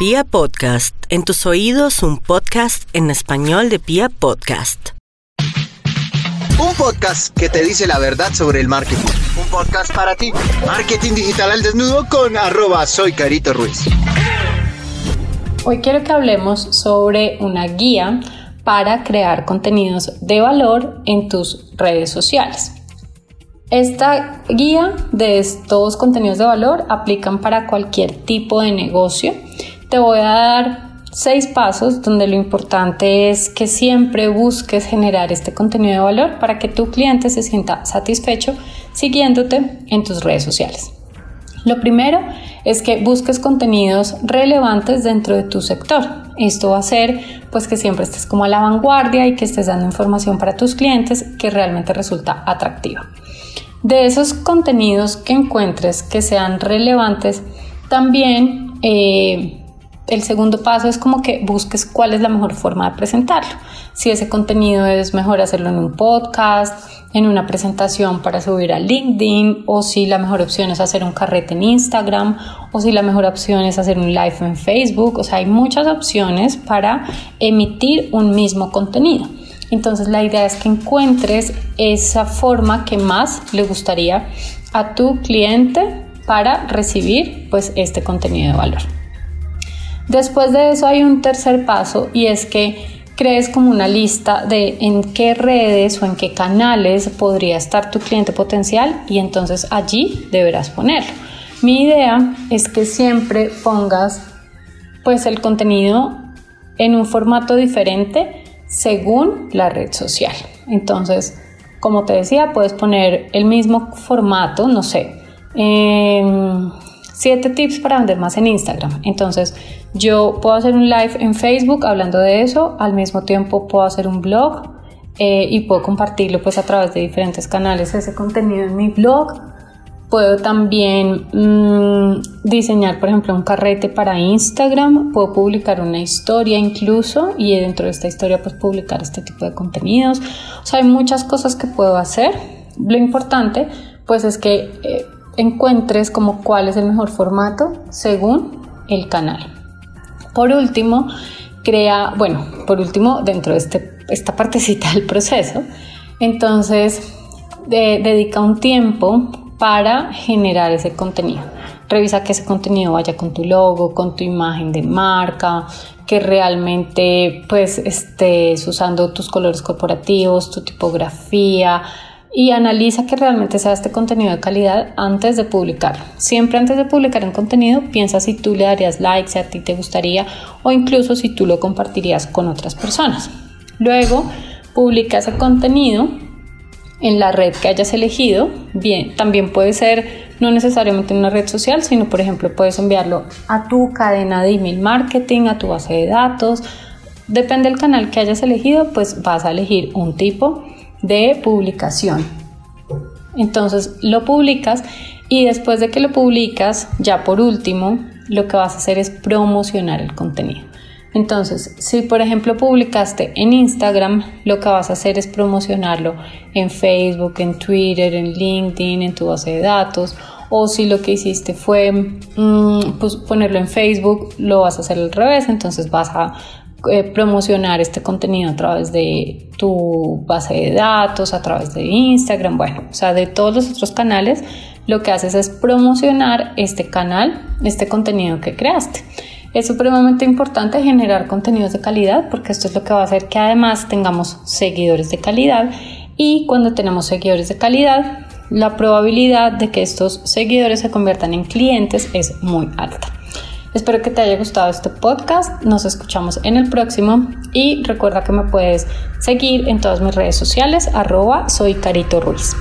Pia Podcast, en tus oídos un podcast en español de Pia Podcast. Un podcast que te dice la verdad sobre el marketing. Un podcast para ti. Marketing digital al desnudo con arroba soy Carito Ruiz. Hoy quiero que hablemos sobre una guía para crear contenidos de valor en tus redes sociales. Esta guía de estos contenidos de valor aplican para cualquier tipo de negocio te voy a dar seis pasos donde lo importante es que siempre busques generar este contenido de valor para que tu cliente se sienta satisfecho siguiéndote en tus redes sociales. Lo primero es que busques contenidos relevantes dentro de tu sector. Esto va a hacer pues que siempre estés como a la vanguardia y que estés dando información para tus clientes que realmente resulta atractiva. De esos contenidos que encuentres que sean relevantes, también eh, el segundo paso es como que busques cuál es la mejor forma de presentarlo. Si ese contenido es mejor hacerlo en un podcast, en una presentación para subir a LinkedIn, o si la mejor opción es hacer un carrete en Instagram, o si la mejor opción es hacer un live en Facebook. O sea, hay muchas opciones para emitir un mismo contenido. Entonces la idea es que encuentres esa forma que más le gustaría a tu cliente para recibir pues este contenido de valor. Después de eso hay un tercer paso y es que crees como una lista de en qué redes o en qué canales podría estar tu cliente potencial y entonces allí deberás ponerlo. Mi idea es que siempre pongas pues el contenido en un formato diferente según la red social. Entonces, como te decía, puedes poner el mismo formato, no sé, siete tips para vender más en Instagram. Entonces, yo puedo hacer un live en Facebook hablando de eso, al mismo tiempo puedo hacer un blog eh, y puedo compartirlo pues a través de diferentes canales ese contenido en mi blog. Puedo también mm, diseñar, por ejemplo, un carrete para Instagram. Puedo publicar una historia incluso y dentro de esta historia pues publicar este tipo de contenidos. O sea, hay muchas cosas que puedo hacer. Lo importante pues es que eh, encuentres como cuál es el mejor formato según el canal. Por último, crea, bueno, por último, dentro de este, esta partecita del proceso, entonces dedica un tiempo para generar ese contenido. Revisa que ese contenido vaya con tu logo, con tu imagen de marca, que realmente pues estés usando tus colores corporativos, tu tipografía, y analiza que realmente sea este contenido de calidad antes de publicarlo. Siempre antes de publicar un contenido, piensa si tú le darías like, si a ti te gustaría o incluso si tú lo compartirías con otras personas. Luego, publica ese contenido en la red que hayas elegido. Bien, también puede ser no necesariamente en una red social, sino por ejemplo puedes enviarlo a tu cadena de email marketing, a tu base de datos. Depende del canal que hayas elegido, pues vas a elegir un tipo de publicación. Entonces lo publicas y después de que lo publicas, ya por último, lo que vas a hacer es promocionar el contenido. Entonces, si por ejemplo publicaste en Instagram, lo que vas a hacer es promocionarlo en Facebook, en Twitter, en LinkedIn, en tu base de datos. O si lo que hiciste fue mm, pues, ponerlo en Facebook, lo vas a hacer al revés. Entonces vas a eh, promocionar este contenido a través de tu base de datos, a través de Instagram, bueno, o sea, de todos los otros canales, lo que haces es promocionar este canal, este contenido que creaste. Es supremamente importante generar contenidos de calidad porque esto es lo que va a hacer que además tengamos seguidores de calidad y cuando tenemos seguidores de calidad, la probabilidad de que estos seguidores se conviertan en clientes es muy alta. Espero que te haya gustado este podcast. Nos escuchamos en el próximo y recuerda que me puedes seguir en todas mis redes sociales arroba soy Carito Ruiz.